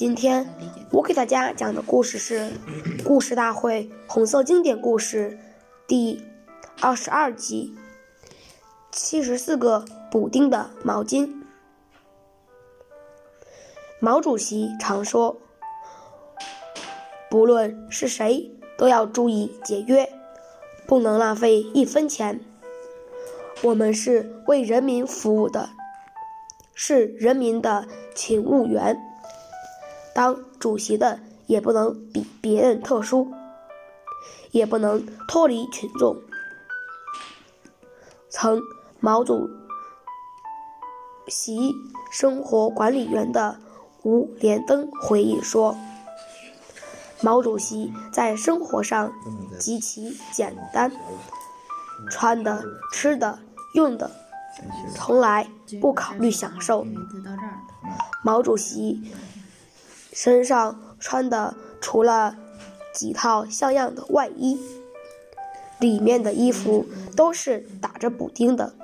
今天我给大家讲的故事是《故事大会红色经典故事》第二十二集：七十四个补丁的毛巾。毛主席常说：“不论是谁，都要注意节约，不能浪费一分钱。我们是为人民服务的。”是人民的勤务员，当主席的也不能比别人特殊，也不能脱离群众。曾毛主席生活管理员的吴连登回忆说：“毛主席在生活上极其简单，穿的、吃的、用的。”从来不考虑享受。毛主席身上穿的除了几套像样的外衣，里面的衣服都是打着补丁的，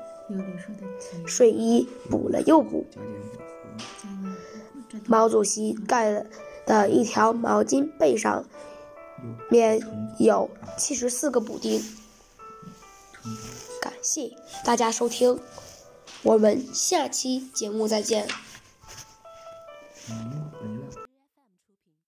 睡衣补了又补。毛主席盖的一条毛巾背上面有七十四个补丁。感谢大家收听。我们下期节目再见。